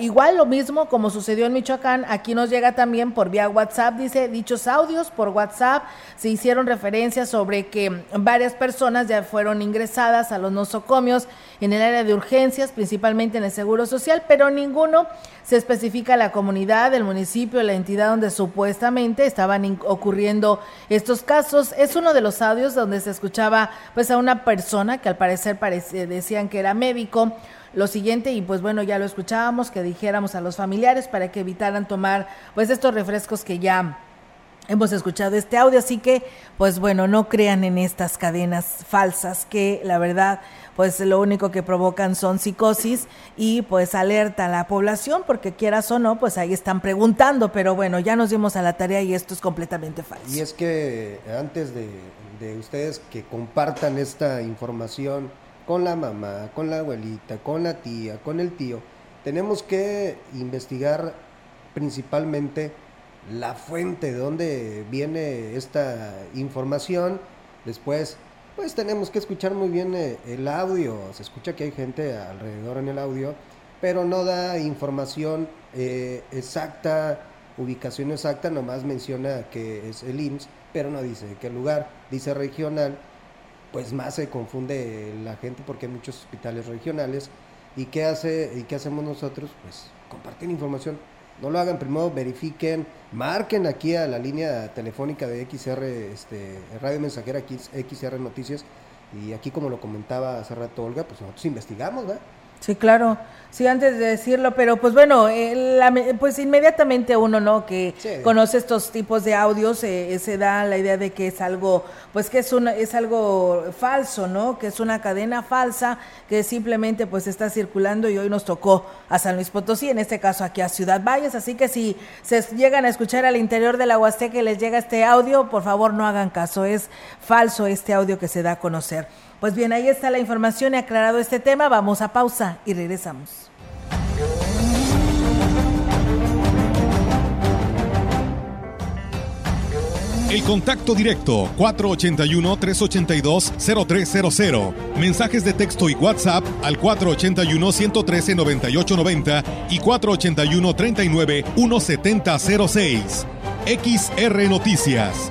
igual lo mismo como sucedió en Michoacán, aquí nos llega también por vía WhatsApp, dice, dichos audios por WhatsApp se hicieron referencias sobre que varias personas ya fueron ingresadas a los nosocomios en el área de urgencias, principalmente en el Seguro Social, pero ninguno se especifica la comunidad, el municipio, la entidad donde supuestamente estaban ocurriendo estos casos. Es uno de los audios donde se escuchaba pues a una persona que al parecer decían que era médico. Lo siguiente, y pues bueno, ya lo escuchábamos, que dijéramos a los familiares para que evitaran tomar pues estos refrescos que ya hemos escuchado este audio, así que pues bueno, no crean en estas cadenas falsas que la verdad pues lo único que provocan son psicosis y pues alerta a la población porque quieras o no, pues ahí están preguntando, pero bueno, ya nos dimos a la tarea y esto es completamente falso. Y es que antes de, de ustedes que compartan esta información con la mamá, con la abuelita, con la tía, con el tío, tenemos que investigar principalmente la fuente de dónde viene esta información, después pues tenemos que escuchar muy bien eh, el audio. Se escucha que hay gente alrededor en el audio, pero no da información eh, exacta, ubicación exacta, nomás menciona que es el IMSS, pero no dice qué lugar, dice regional, pues más se confunde la gente porque hay muchos hospitales regionales. ¿Y qué, hace, y qué hacemos nosotros? Pues compartir información no lo hagan, primero verifiquen, marquen aquí a la línea telefónica de XR, este, Radio Mensajera, XR Noticias, y aquí como lo comentaba hace rato Olga, pues nosotros investigamos, ¿verdad? Sí, claro. Sí, antes de decirlo, pero pues bueno, eh, pues inmediatamente uno, ¿no? Que conoce estos tipos de audios, eh, se da la idea de que es algo, pues que es, una, es algo falso, ¿no? Que es una cadena falsa que simplemente pues está circulando y hoy nos tocó a San Luis Potosí, en este caso aquí a Ciudad Valles, así que si se llegan a escuchar al interior de la Huasteca y les llega este audio, por favor no hagan caso, es falso este audio que se da a conocer. Pues bien, ahí está la información y aclarado este tema. Vamos a pausa y regresamos. El contacto directo 481-382-0300. Mensajes de texto y WhatsApp al 481-113-9890 y 481-39-1706. XR Noticias.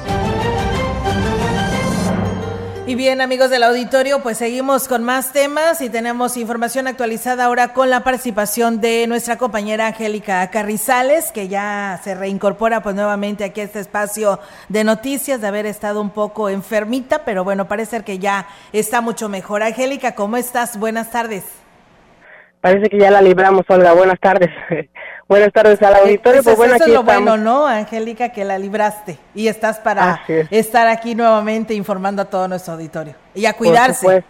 Y bien, amigos del auditorio, pues seguimos con más temas y tenemos información actualizada ahora con la participación de nuestra compañera Angélica Carrizales, que ya se reincorpora pues nuevamente aquí a este espacio de noticias de haber estado un poco enfermita, pero bueno, parece que ya está mucho mejor. Angélica, ¿cómo estás? Buenas tardes. Parece que ya la libramos, Olga. Buenas tardes. Buenas tardes al auditorio. Pues, pues bueno, eso es lo bueno, ¿no, Angélica? Que la libraste y estás para estar aquí nuevamente informando a todo nuestro auditorio y a cuidarse. Por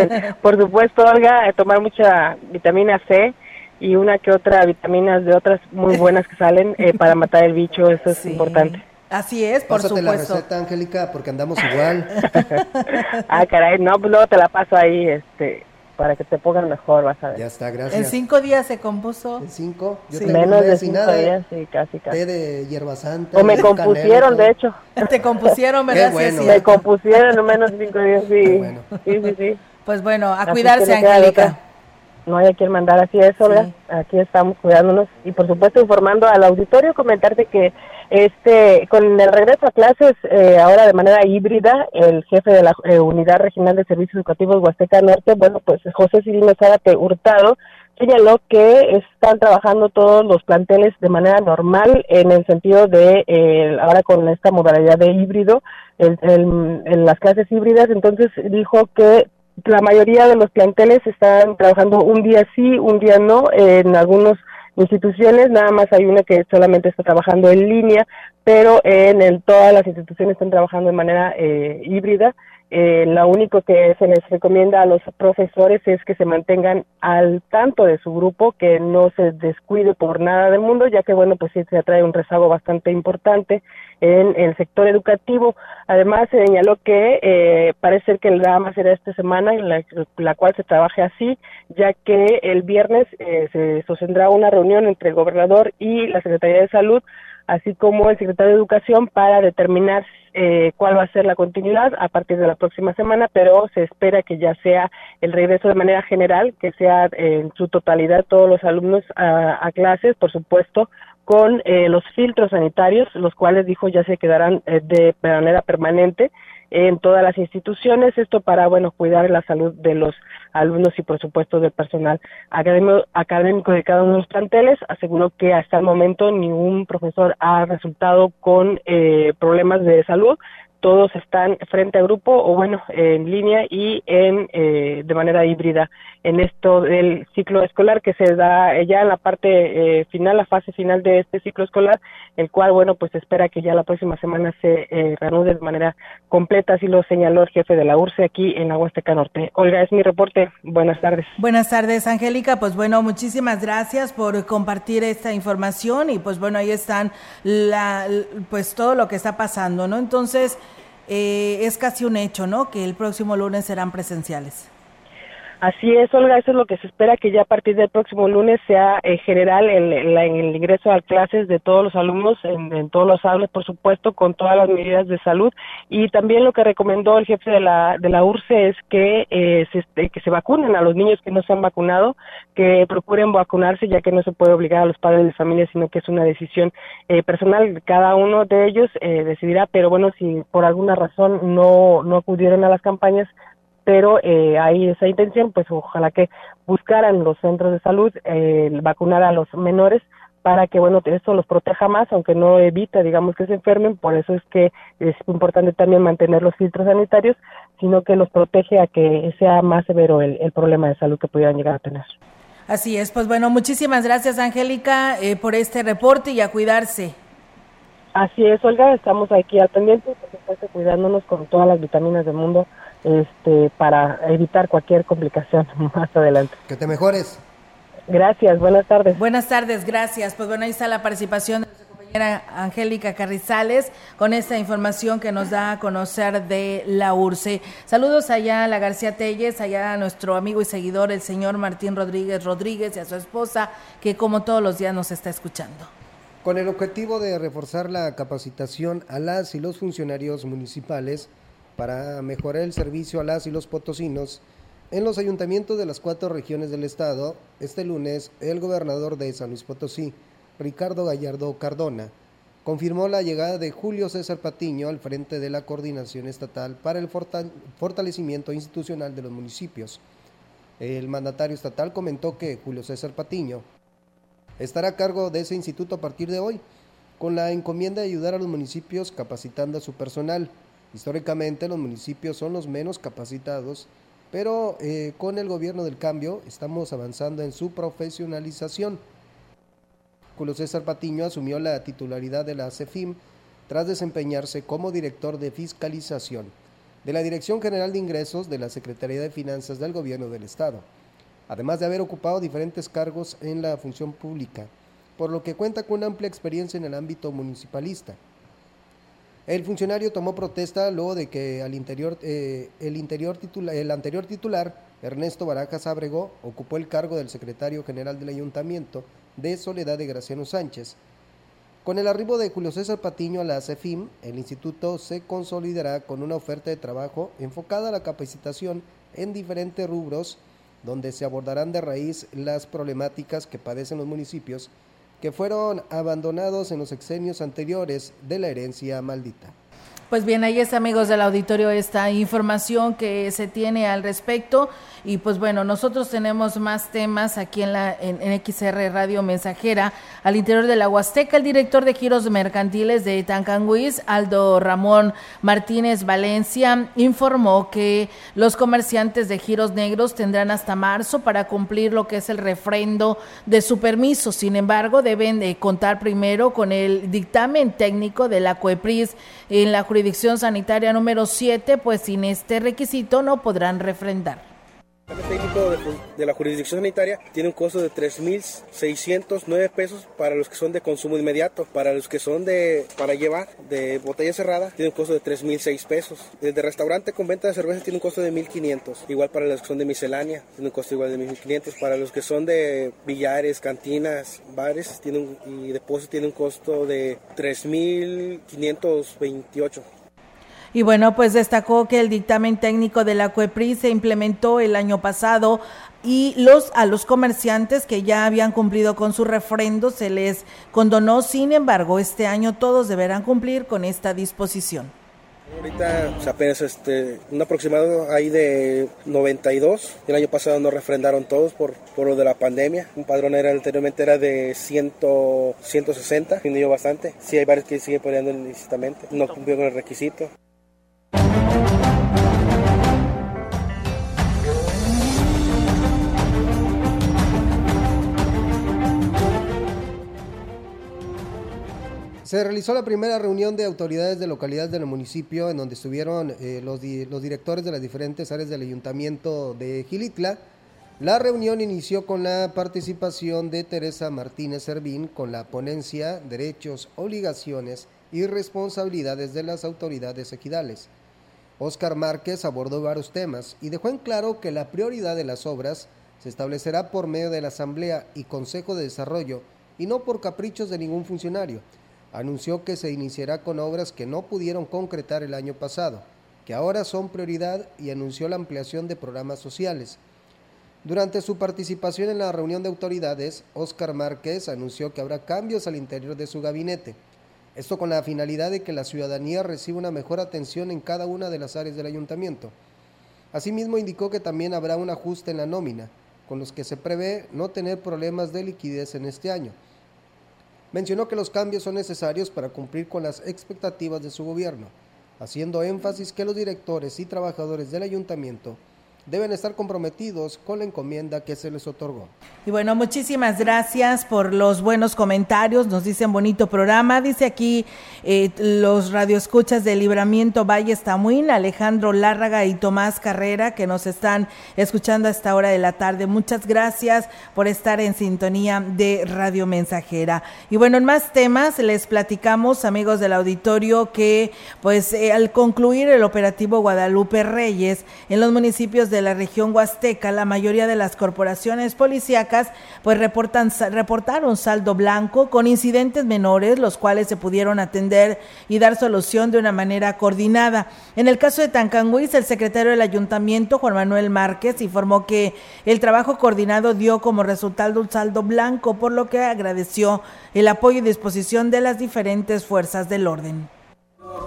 supuesto, *laughs* Por supuesto Olga, tomar mucha vitamina C y una que otra vitaminas de otras muy buenas que salen eh, para *laughs* matar el bicho, eso es importante. Así es, por Pásate supuesto. la receta, Angélica, porque andamos igual. *laughs* ah, caray, no, pues luego te la paso ahí, este, para que te pongan mejor, vas a ver. Ya está, gracias. En cinco días se compuso. En cinco. Yo sí. Menos de cinco nada, días, sí, casi, casi. Té de hierba santa. O me compusieron, de hecho. *laughs* Te compusieron, ¿verdad? bueno. Me compusieron en menos de cinco días, sí. Bueno. Sí, sí, sí. Pues bueno, a así cuidarse, Angélica. No hay a quien mandar así eso, ¿verdad? Aquí estamos cuidándonos y por supuesto informando al auditorio, comentarte que este, con el regreso a clases, eh, ahora de manera híbrida, el jefe de la eh, Unidad Regional de Servicios Educativos Huasteca Norte, bueno, pues José Cirino Zárate Hurtado, señaló que están trabajando todos los planteles de manera normal en el sentido de, eh, ahora con esta modalidad de híbrido, el, el, en las clases híbridas, entonces dijo que la mayoría de los planteles están trabajando un día sí, un día no, en algunos instituciones, nada más hay una que solamente está trabajando en línea, pero en el, todas las instituciones están trabajando de manera eh, híbrida. Eh, lo único que se les recomienda a los profesores es que se mantengan al tanto de su grupo, que no se descuide por nada del mundo, ya que, bueno, pues sí se atrae un rezago bastante importante en el sector educativo. Además, se señaló que eh, parece que el drama será esta semana, en la, la, cual se trabaje así, ya que el viernes eh, se sostendrá una reunión entre el gobernador y la Secretaría de Salud así como el secretario de Educación para determinar eh, cuál va a ser la continuidad a partir de la próxima semana, pero se espera que ya sea el regreso de manera general, que sea en su totalidad todos los alumnos a, a clases, por supuesto, con eh, los filtros sanitarios, los cuales dijo ya se quedarán eh, de manera permanente en todas las instituciones, esto para, bueno, cuidar la salud de los alumnos y, por supuesto, del personal académico, académico de cada uno de los planteles. Aseguró que hasta el momento ningún profesor ha resultado con eh, problemas de salud, todos están frente a grupo o bueno, en línea y en eh, de manera híbrida en esto del ciclo escolar que se da ya en la parte eh, final, la fase final de este ciclo escolar, el cual bueno, pues espera que ya la próxima semana se eh, reanude de manera completa, así lo señaló el jefe de la URSE aquí en la Huasteca Norte. Olga, es mi reporte. Buenas tardes. Buenas tardes, Angélica. Pues bueno, muchísimas gracias por compartir esta información y pues bueno, ahí están la pues todo lo que está pasando, ¿no? Entonces, eh, es casi un hecho, ¿no? Que el próximo lunes serán presenciales. Así es, Olga, eso es lo que se espera que ya a partir del próximo lunes sea en general el, el, ingreso a clases de todos los alumnos en, todos los aulas, por supuesto, con todas las medidas de salud. Y también lo que recomendó el jefe de la, de la URSE es que, eh, se, este, que se vacunen a los niños que no se han vacunado, que procuren vacunarse, ya que no se puede obligar a los padres de familia, sino que es una decisión eh, personal. Cada uno de ellos eh, decidirá, pero bueno, si por alguna razón no, no acudieron a las campañas, pero eh, hay esa intención, pues ojalá que buscaran los centros de salud eh, vacunar a los menores para que, bueno, esto los proteja más, aunque no evita, digamos, que se enfermen, por eso es que es importante también mantener los filtros sanitarios, sino que los protege a que sea más severo el, el problema de salud que pudieran llegar a tener. Así es, pues bueno, muchísimas gracias, Angélica, eh, por este reporte y a cuidarse. Así es, Olga, estamos aquí al pendiente, por supuesto, cuidándonos con todas las vitaminas del mundo este, para evitar cualquier complicación *laughs* más adelante. Que te mejores. Gracias, buenas tardes. Buenas tardes, gracias. Pues bueno, ahí está la participación de nuestra compañera Angélica Carrizales con esta información que nos da a conocer de la URCE. Saludos allá a la García Telles, allá a nuestro amigo y seguidor, el señor Martín Rodríguez Rodríguez y a su esposa, que como todos los días nos está escuchando. Con el objetivo de reforzar la capacitación a las y los funcionarios municipales, para mejorar el servicio a las y los potosinos en los ayuntamientos de las cuatro regiones del estado, este lunes el gobernador de San Luis Potosí, Ricardo Gallardo Cardona, confirmó la llegada de Julio César Patiño al frente de la coordinación estatal para el fortalecimiento institucional de los municipios. El mandatario estatal comentó que Julio César Patiño estará a cargo de ese instituto a partir de hoy, con la encomienda de ayudar a los municipios capacitando a su personal Históricamente los municipios son los menos capacitados, pero eh, con el gobierno del cambio estamos avanzando en su profesionalización. Julio César Patiño asumió la titularidad de la CEFIM tras desempeñarse como director de fiscalización de la Dirección General de Ingresos de la Secretaría de Finanzas del Gobierno del Estado, además de haber ocupado diferentes cargos en la función pública, por lo que cuenta con una amplia experiencia en el ámbito municipalista. El funcionario tomó protesta luego de que al interior, eh, el, anterior titular, Ernesto Barajas Abregó, ocupó el cargo del secretario general del ayuntamiento de Soledad de Graciano Sánchez. Con el arribo de Julio César Patiño a la CEFIM, el instituto se consolidará con una oferta de trabajo enfocada a la capacitación en diferentes rubros, donde se abordarán de raíz las problemáticas que padecen los municipios que fueron abandonados en los exenios anteriores de la herencia maldita. Pues bien, ahí está, amigos del auditorio, esta información que se tiene al respecto. Y pues bueno, nosotros tenemos más temas aquí en la en, XR Radio Mensajera. Al interior de la Huasteca, el director de giros mercantiles de Tancanguis, Aldo Ramón Martínez Valencia, informó que los comerciantes de giros negros tendrán hasta marzo para cumplir lo que es el refrendo de su permiso. Sin embargo, deben de contar primero con el dictamen técnico de la COEPRIS en la jurisdicción sanitaria número 7, pues sin este requisito no podrán refrendar. El técnico de, la jurisdicción sanitaria tiene un costo de 3.609 pesos para los que son de consumo inmediato. Para los que son de para llevar de botella cerrada tiene un costo de 3.006 pesos. El de restaurante con venta de cerveza tiene un costo de 1.500. Igual para los que son de miscelánea tiene un costo igual de 1.500. Para los que son de billares, cantinas, bares tiene y depósitos tiene un costo de 3.528. Y bueno, pues destacó que el dictamen técnico de la CUEPRI se implementó el año pasado y los a los comerciantes que ya habían cumplido con su refrendo se les condonó. Sin embargo, este año todos deberán cumplir con esta disposición. Ahorita apenas este, un aproximado hay de 92. El año pasado no refrendaron todos por, por lo de la pandemia. Un padrón era anteriormente era de 100, 160, disminuyó bastante. Sí hay varios que siguen poniendo ilícitamente, no cumplió con el requisito. Se realizó la primera reunión de autoridades de localidades del municipio en donde estuvieron eh, los, directores de las diferentes áreas del ayuntamiento de Gilitla. La reunión inició con la participación de Teresa Martínez Servín con la ponencia Derechos, Obligaciones y Responsabilidades de las Autoridades Ejidales. Óscar Márquez abordó varios temas y dejó en claro que la prioridad de las obras se establecerá por medio de la Asamblea y Consejo de Desarrollo y no por caprichos de ningún funcionario anunció que se iniciará con obras que no pudieron concretar el año pasado, que ahora son prioridad y anunció la ampliación de programas sociales. Durante su participación en la reunión de autoridades, Óscar Márquez anunció que habrá cambios al interior de su gabinete. Esto con la finalidad de que la ciudadanía reciba una mejor atención en cada una de las áreas del ayuntamiento. Asimismo, indicó que también habrá un ajuste en la nómina, con los que se prevé no tener problemas de liquidez en este año. Mencionó que los cambios son necesarios para cumplir con las expectativas de su gobierno, haciendo énfasis que los directores y trabajadores del ayuntamiento deben estar comprometidos con la encomienda que se les otorgó. Y bueno, muchísimas gracias por los buenos comentarios. Nos dicen bonito programa. Dice aquí eh, los radioescuchas de Libramiento Valle Tamuín, Alejandro Lárraga y Tomás Carrera, que nos están escuchando a esta hora de la tarde. Muchas gracias por estar en sintonía de Radio Mensajera. Y bueno, en más temas les platicamos, amigos del auditorio, que pues eh, al concluir el operativo Guadalupe Reyes en los municipios de de la región huasteca, la mayoría de las corporaciones policíacas pues reportan, reportaron saldo blanco con incidentes menores, los cuales se pudieron atender y dar solución de una manera coordinada. En el caso de Tancanguis, el secretario del ayuntamiento, Juan Manuel Márquez, informó que el trabajo coordinado dio como resultado un saldo blanco, por lo que agradeció el apoyo y disposición de las diferentes fuerzas del orden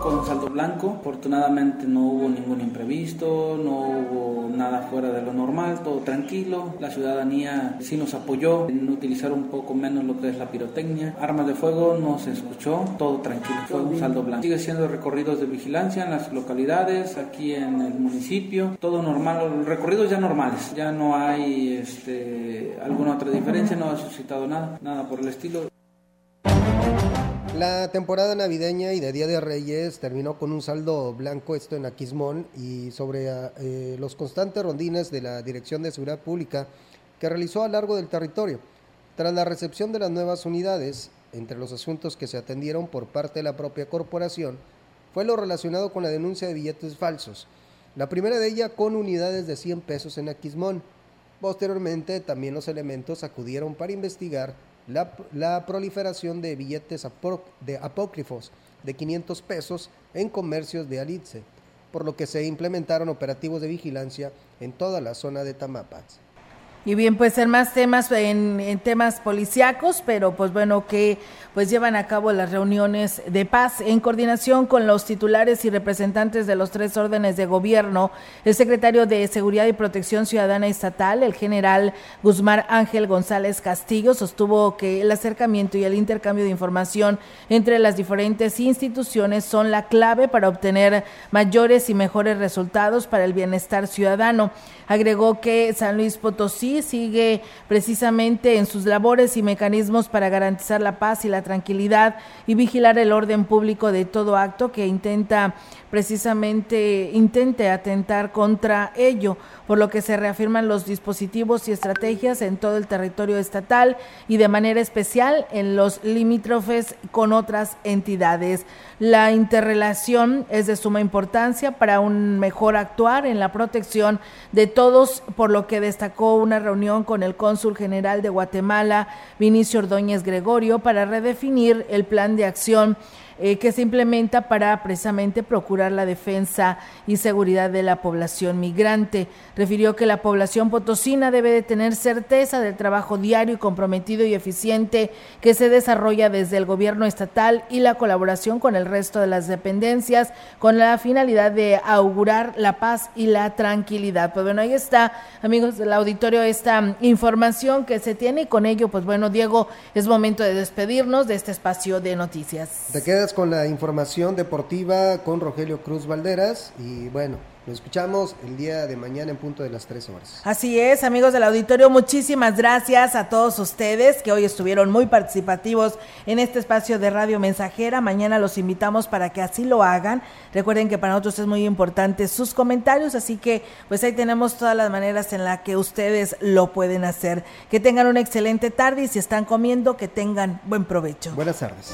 con saldo blanco. Afortunadamente no hubo ningún imprevisto, no hubo nada fuera de lo normal, todo tranquilo. La ciudadanía sí nos apoyó en utilizar un poco menos lo que es la pirotecnia. Armas de fuego no se escuchó, todo tranquilo, fue un saldo blanco. Sigue siendo recorridos de vigilancia en las localidades, aquí en el municipio, todo normal, recorridos ya normales, ya no hay este, alguna otra diferencia, no ha suscitado nada, nada por el estilo. La temporada navideña y de Día de Reyes terminó con un saldo blanco, esto en Aquismón, y sobre eh, los constantes rondines de la Dirección de Seguridad Pública que realizó a lo largo del territorio. Tras la recepción de las nuevas unidades, entre los asuntos que se atendieron por parte de la propia corporación, fue lo relacionado con la denuncia de billetes falsos. La primera de ellas con unidades de 100 pesos en Aquismón. Posteriormente, también los elementos acudieron para investigar la, proliferación de billetes de apócrifos de 500 pesos en comercios de Alitze, por lo que se implementaron operativos de vigilancia en toda la zona de Tamapas. Y bien, pues en más temas, en, temas policíacos, pero pues bueno, que pues llevan a cabo las reuniones de paz en coordinación con los titulares y representantes de los tres órdenes de gobierno. El secretario de Seguridad y Protección Ciudadana Estatal, el general Guzmán Ángel González Castillo, sostuvo que el acercamiento y el intercambio de información entre las diferentes instituciones son la clave para obtener mayores y mejores resultados para el bienestar ciudadano. Agregó que San Luis Potosí sigue precisamente en sus labores y mecanismos para garantizar la paz y la tranquilidad y vigilar el orden público de todo acto que intenta precisamente intente atentar contra ello, por lo que se reafirman los dispositivos y estrategias en todo el territorio estatal y de manera especial en los limítrofes con otras entidades. La interrelación es de suma importancia para un mejor actuar en la protección de todos, por lo que destacó una reunión con el cónsul general de Guatemala, Vinicio Ordóñez Gregorio, para redefinir el plan de acción eh, que se implementa para precisamente procurar la defensa y seguridad de la población migrante. Refirió que la población potosina debe de tener certeza del trabajo diario y comprometido y eficiente que se desarrolla desde el gobierno estatal y la colaboración con el resto de las dependencias con la finalidad de augurar la paz y la tranquilidad. Pues bueno, ahí está, amigos del auditorio, esta información que se tiene y con ello, pues bueno, Diego, es momento de despedirnos de este espacio de noticias. Con la información deportiva con Rogelio Cruz Valderas y bueno, nos escuchamos el día de mañana en punto de las 3 horas. Así es, amigos del auditorio, muchísimas gracias a todos ustedes que hoy estuvieron muy participativos en este espacio de Radio Mensajera. Mañana los invitamos para que así lo hagan. Recuerden que para nosotros es muy importante sus comentarios, así que pues ahí tenemos todas las maneras en las que ustedes lo pueden hacer. Que tengan una excelente tarde y si están comiendo, que tengan buen provecho. Buenas tardes.